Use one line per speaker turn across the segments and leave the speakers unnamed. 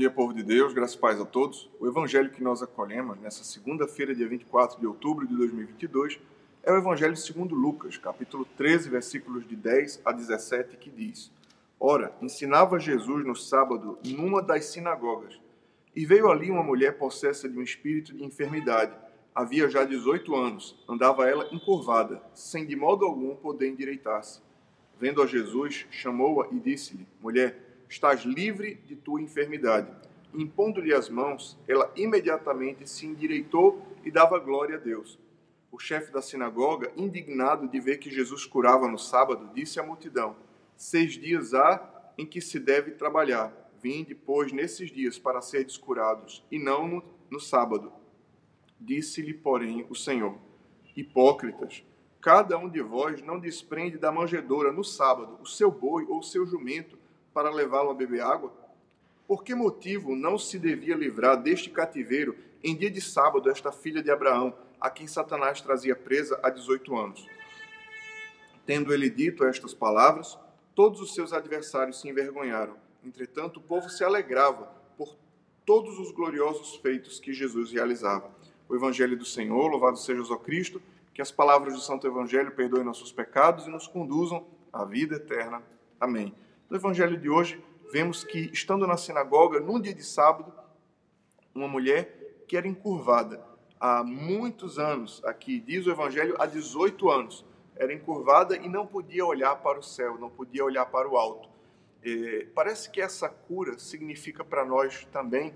de Deus, graças e paz a todos. O evangelho que nós acolhemos nessa segunda-feira, dia 24 de outubro de 2022, é o evangelho segundo Lucas, capítulo 13, versículos de 10 a 17, que diz: Ora, ensinava Jesus no sábado numa das sinagogas, e veio ali uma mulher possessa de um espírito de enfermidade. Havia já 18 anos, andava ela encurvada, sem de modo algum poder endireitar-se. Vendo a Jesus, chamou-a e disse-lhe: Mulher, estás livre de tua enfermidade. Impondo-lhe as mãos, ela imediatamente se endireitou e dava glória a Deus. O chefe da sinagoga, indignado de ver que Jesus curava no sábado, disse à multidão: Seis dias há em que se deve trabalhar. Vinde, pois, nesses dias para ser curados, e não no, no sábado. Disse-lhe, porém, o Senhor: Hipócritas, cada um de vós não desprende da manjedoura no sábado o seu boi ou o seu jumento para levá-lo a beber água? Por que motivo não se devia livrar deste cativeiro em dia de sábado esta filha de Abraão, a quem Satanás trazia presa há 18 anos? Tendo ele dito estas palavras, todos os seus adversários se envergonharam. Entretanto, o povo se alegrava por todos os gloriosos feitos que Jesus realizava. O Evangelho do Senhor, louvado seja o Cristo, que as palavras do Santo Evangelho perdoem nossos pecados e nos conduzam à vida eterna. Amém. No evangelho de hoje, vemos que, estando na sinagoga, num dia de sábado, uma mulher que era encurvada há muitos anos, aqui diz o evangelho, há 18 anos, era encurvada e não podia olhar para o céu, não podia olhar para o alto. É, parece que essa cura significa para nós também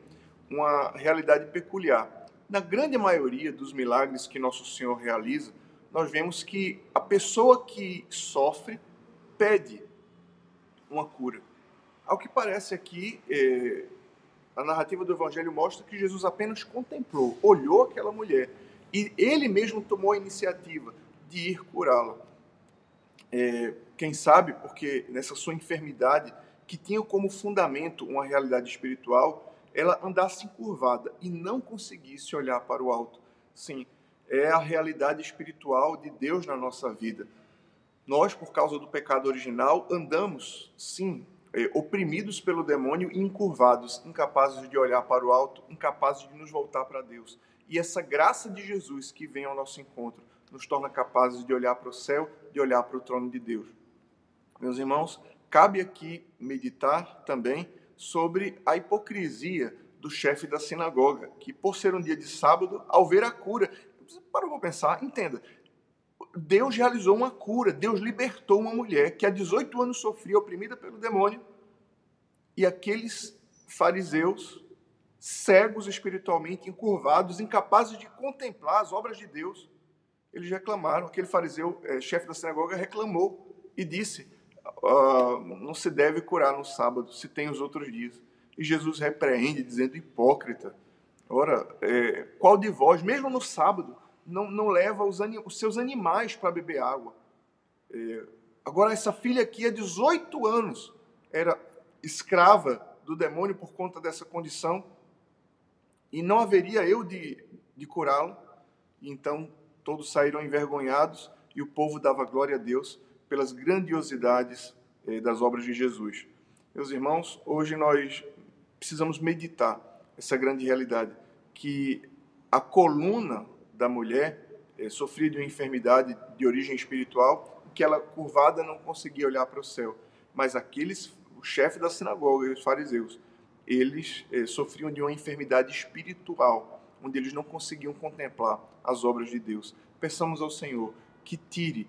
uma realidade peculiar. Na grande maioria dos milagres que Nosso Senhor realiza, nós vemos que a pessoa que sofre pede uma cura. Ao que parece aqui, é, a narrativa do Evangelho mostra que Jesus apenas contemplou, olhou aquela mulher e ele mesmo tomou a iniciativa de ir curá-la. É, quem sabe porque nessa sua enfermidade, que tinha como fundamento uma realidade espiritual, ela andasse encurvada e não conseguisse olhar para o alto. Sim, é a realidade espiritual de Deus na nossa vida. Nós, por causa do pecado original, andamos, sim, é, oprimidos pelo demônio e encurvados, incapazes de olhar para o alto, incapazes de nos voltar para Deus. E essa graça de Jesus que vem ao nosso encontro nos torna capazes de olhar para o céu, de olhar para o trono de Deus. Meus irmãos, cabe aqui meditar também sobre a hipocrisia do chefe da sinagoga, que por ser um dia de sábado, ao ver a cura, para para pensar, entenda, Deus realizou uma cura, Deus libertou uma mulher que há 18 anos sofria oprimida pelo demônio. E aqueles fariseus, cegos espiritualmente, encurvados, incapazes de contemplar as obras de Deus, eles reclamaram. Aquele fariseu, é, chefe da sinagoga, reclamou e disse: ah, Não se deve curar no sábado, se tem os outros dias. E Jesus repreende, dizendo: Hipócrita, ora, é, qual de vós, mesmo no sábado, não, não leva os, os seus animais para beber água. É, agora, essa filha aqui, há 18 anos, era escrava do demônio por conta dessa condição, e não haveria eu de, de curá-la. Então, todos saíram envergonhados, e o povo dava glória a Deus pelas grandiosidades é, das obras de Jesus. Meus irmãos, hoje nós precisamos meditar essa grande realidade, que a coluna da mulher eh, sofria de uma enfermidade de origem espiritual, que ela curvada não conseguia olhar para o céu. Mas aqueles, o chefe da sinagoga e os fariseus, eles eh, sofriam de uma enfermidade espiritual, onde eles não conseguiam contemplar as obras de Deus. Peçamos ao Senhor que tire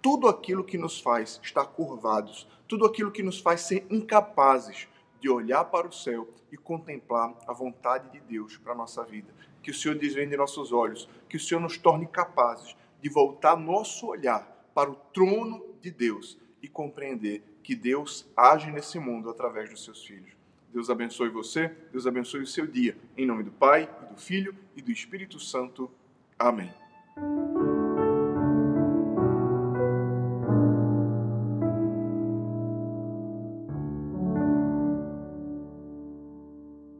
tudo aquilo que nos faz estar curvados, tudo aquilo que nos faz ser incapazes de olhar para o céu e contemplar a vontade de Deus para a nossa vida que o Senhor desvende nossos olhos, que o Senhor nos torne capazes de voltar nosso olhar para o trono de Deus e compreender que Deus age nesse mundo através dos seus filhos. Deus abençoe você, Deus abençoe o seu dia. Em nome do Pai, e do Filho e do Espírito Santo. Amém.